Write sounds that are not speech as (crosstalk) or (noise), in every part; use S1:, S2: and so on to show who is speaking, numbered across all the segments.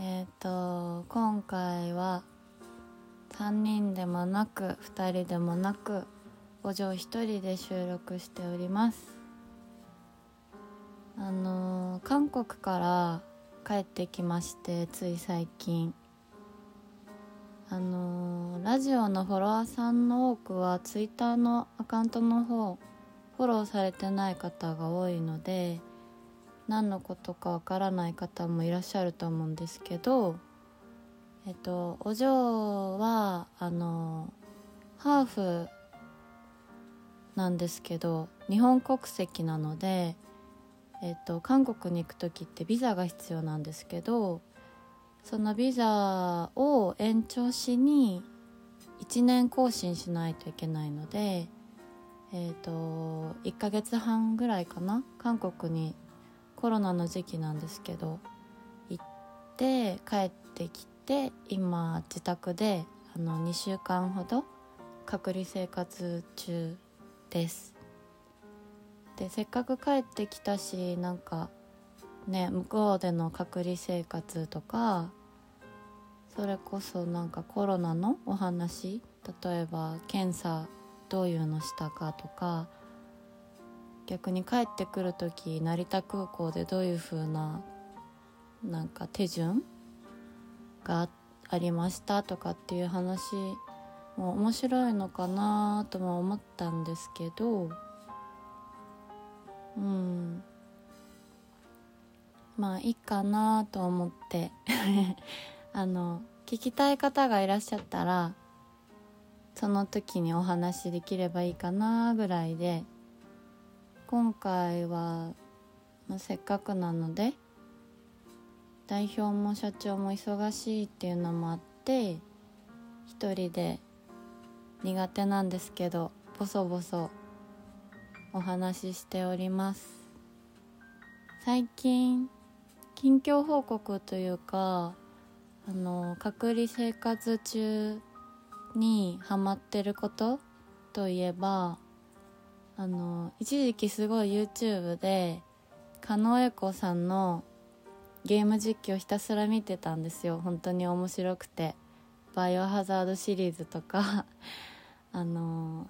S1: えっ、と今回は3人でもなく2人でもなくお嬢1人で収録しております。あの韓国から帰ってきましてつい最近。あのラジオのフォロワーさんの多くはツイッターのアカウントの方フォローされてない方が多いので何のことかわからない方もいらっしゃると思うんですけどえっとお嬢はあのハーフなんですけど日本国籍なのでえっと韓国に行く時ってビザが必要なんですけどそのビザを延長しに1年更新しないといけないのでえっ、と1ヶ月半ぐらいかな韓国にコロナの時期なんですけど行って帰ってきて今自宅であの2週間ほど隔離生活中です。でせっかく帰ってきたしなんかね向こうでの隔離生活とかそれこそなんかコロナのお話例えば検査どういうのしたかとか逆に帰ってくる時成田空港でどういう風ななんか手順がありましたとかっていう話も面白いのかなとも思ったんですけどうん。まあいいかなと思って。(laughs) あの聞きたい方がいらっしゃったらその時にお話できればいいかなぐらいで今回は、まあ、せっかくなので代表も社長も忙しいっていうのもあって一人で苦手なんですけどボソボソお話ししております。最近近況報告というかあの隔離生活中にハマってることといえばあの一時期すごい YouTube で狩野英孝さんのゲーム実況ひたすら見てたんですよ。本当に面白くて「バイオハザード」シリーズとか。(laughs) あの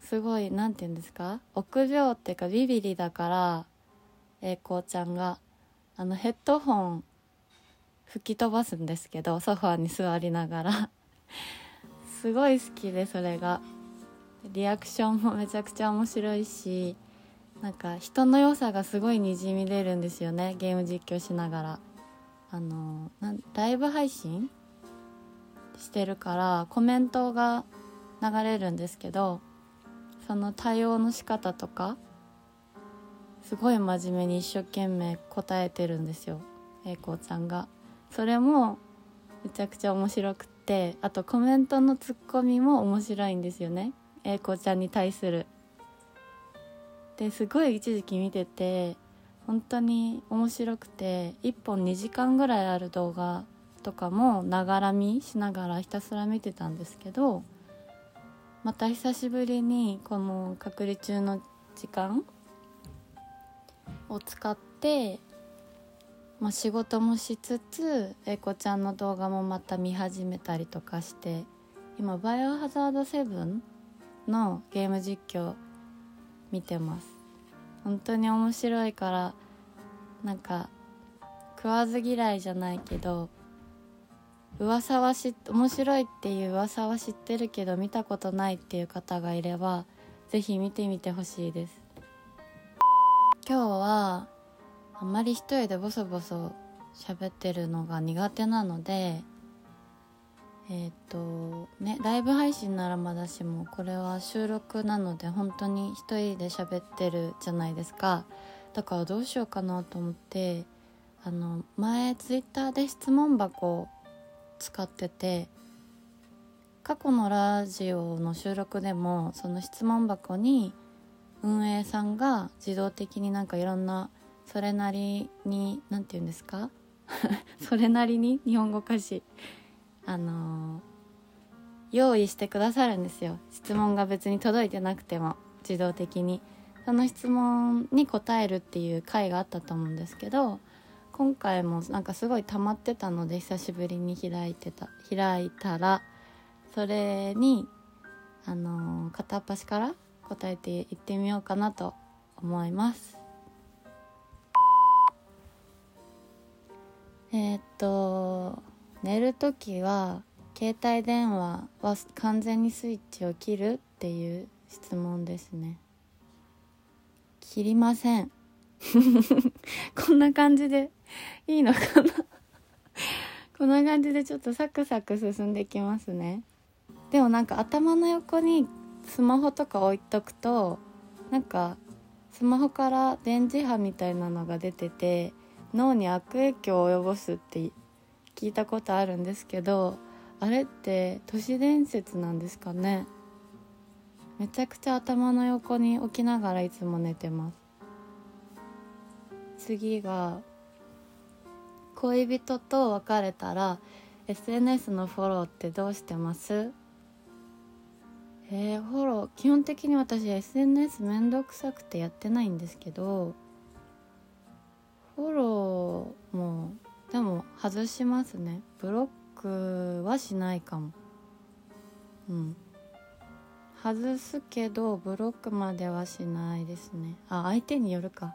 S1: すごい何て言うんですか？臆病っていうかビビリだから栄光ちゃんがあのヘッドホン吹き飛ばすんですけどソファーに座りながら。(laughs) すごい好きでそれが。リアクションもめちゃくちゃ面白いしなんか人の良さがすごいにじみ出るんですよねゲーム実況しながら。あのライブ配信してるからコメントが流れるんですけどその対応の仕方とかすごい真面目に一生懸命答えてるんですよ栄光ちゃんが。それもめちゃくちゃ面白くってあとコメントのツッコミも面白いんですよね。栄子ちゃんに対する。ですごい一時期見てて本当に面白くて1本2時間ぐらいある動画とかもながら見しながらひたすら見てたんですけどまた久しぶりにこの隔離中の時間を使って、まあ、仕事もしつつ英子ちゃんの動画もまた見始めたりとかして今「バイオハザード7」のゲーム実況見てます。本当に面白いからなんか食わず嫌いじゃないけど噂は知面白いっていう噂は知ってるけど見たことないっていう方がいれば是非見てみてほしいです。今日はあんまり一人でボソボソ喋ってるのが苦手なのでえっ、ー、とねライブ配信ならまだしもこれは収録なので本当に一人で喋ってるじゃないですか。だからどうしようかなと思ってあの前ツイッターで質問箱を使ってて過去のラジオの収録でもその質問箱に運営さんが自動的になんかいろんなそれなりに何て言うんですか？(laughs) それなりに？日本語歌詞あの、用意してくださるんですよ。質問が別に届いてなくても自動的に。その質問に答えるっていう回があったと思うんですけど今回もなんかすごい溜まってたので久しぶりに開いてた開いたらそれにあの、片っ端から答えていってみようかなと思います。えー、っと寝る時は携帯電話は完全にスイッチを切るっていう質問ですね。切りません。(laughs) こんな感じでいいのかな？(laughs) こんな感じでちょっとサクサク進んできますね。でもなんか頭の横にスマホとか置いとくとなんかスマホから電磁波みたいなのが出てて脳に悪影響を及ぼすって聞いたことあるんですけどあれって都市伝説なんですかね？めちゃくちゃ頭の横に置きながらいつも寝てます。次が恋人と別れたら SNS のフォローってどうしてます？えー、フォロー基本的に私 SNS めんどくさくてやってないんですけどフォローもでも外しますね。ブロックはしないかも。うん。外すけどブロックまではしないですね。あ相手によるか。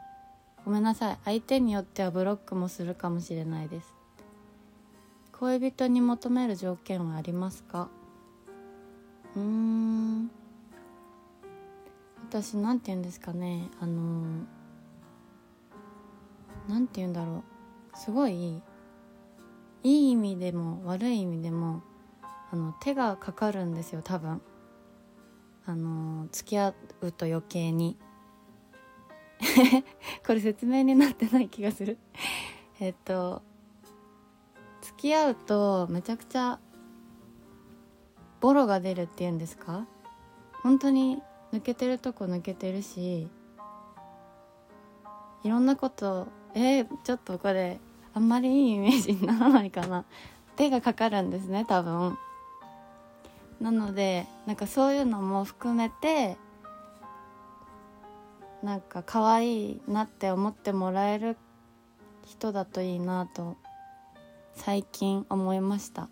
S1: ごめんなさい。相手によってはブロックもするかもしれないです。恋人に求める条件はありますか？うーん。私なんて言うんですかね。あのなんて言うんだろう。すごいいい意味でも悪い意味でもあの手がかかるんですよ多分。あの付き合うと余計に。(laughs) これ説明になってない気がする。(laughs) えっと付き合うとめちゃくちゃボロが出るっていうんですか？本当に抜けてるとこ抜けてるしいろんなことえー、ちょっとこれあんまりいいイメージにならないかな。(laughs) 手がかかるんですね多分。なのでなんかそういうのも含めてなんか可愛いなって思ってもらえる人だといいなと最近思いました。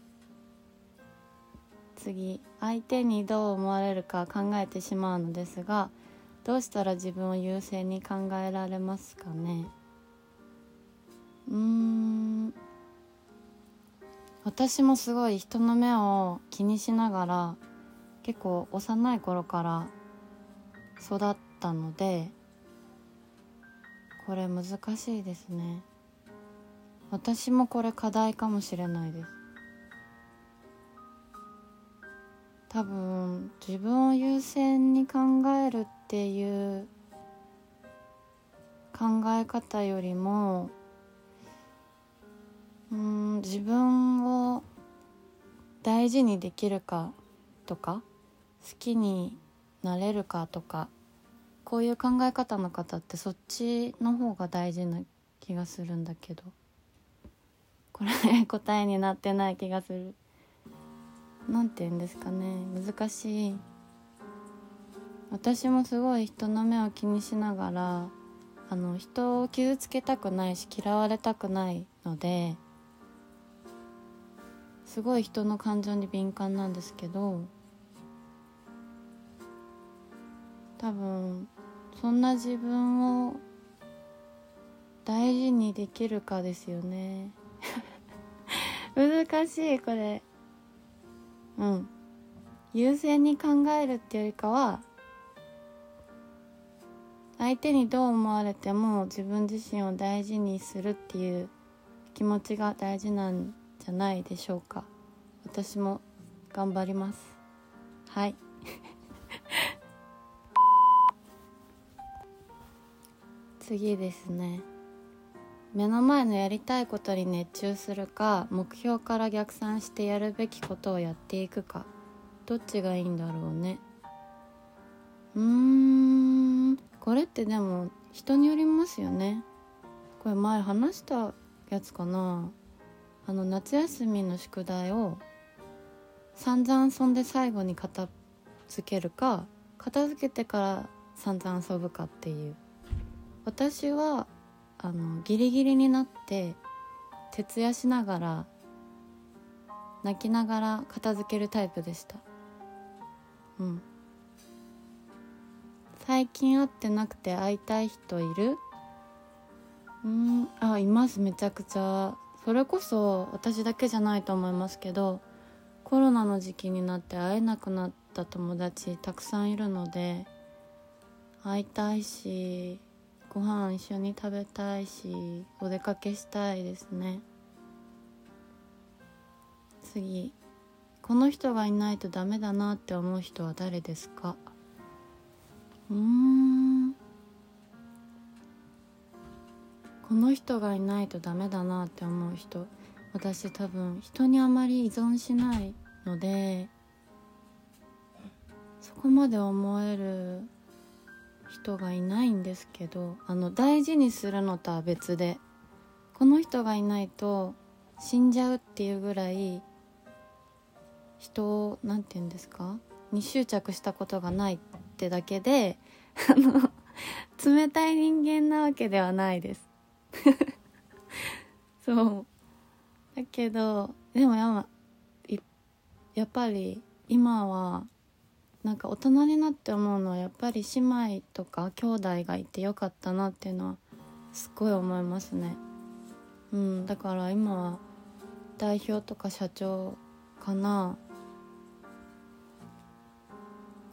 S1: 次相手にどう思われるか考えてしまうのですがどうしたら自分を優先に考えられますかね？うん。私もすごい人の目を気にしながら結構幼い頃から育ったのでこれ難しいですね。私もこれ課題かもしれないです。多分自分を優先に考えるっていう考え方よりもうん自分を大事にできるかとか好きになれるかとかこういう考え方の方ってそっちの方が大事な気がするんだけどこれ答えになってない気がする。何て言うんですかね。難しい。私もすごい人の目を気にしながらあの人を傷つけたくないし嫌われたくないのですごい人の感情に敏感なんですけど多分そんな自分を大事にできるかですよね。(laughs) 難しいこれ。うん。優先に考えるっていうよりかは相手にどう思われても自分自身を大事にするっていう気持ちが大事なんじゃないでしょうか。私も頑張ります。はい。(laughs) 次ですね。目の前のやりたいことに熱中するか目標から逆算してやるべきことをやっていくか。どっちがいいんだろうね。うーん。これってでも人によりますよね。これ前話したやつかな。あの夏休みの宿題を散々遊んで最後に片付けるか片付けてから散々遊ぶかっていう。私はあのギリギリになって徹夜しながら泣きながら片付けるタイプでした。うん。最近会ってなくて会いたい人いる？うんあいます。めちゃくちゃ。それこそ私だけじゃないと思いますけどコロナの時期になって会えなくなった友達たくさんいるので会いたいしご飯一緒に食べたいしお出かけしたいですね。次この人がいないとダメだなって思う人は誰ですか？うん。この人がいないとダメだなって思う人私多分人にあまり依存しないのでそこまで思える人がいないんですけどあの大事にするのとは別でこの人がいないと死んじゃうっていうぐらい人を何て言うんですかに執着したことがないってだけで (laughs) あの冷たい人間なわけではないです。そう。だけどでもややっぱり今はなんか大人になって思うのはやっぱり姉妹とか兄弟がいてよかったなっていうのはすごい思いますね。うんだから今は代表とか社長かな。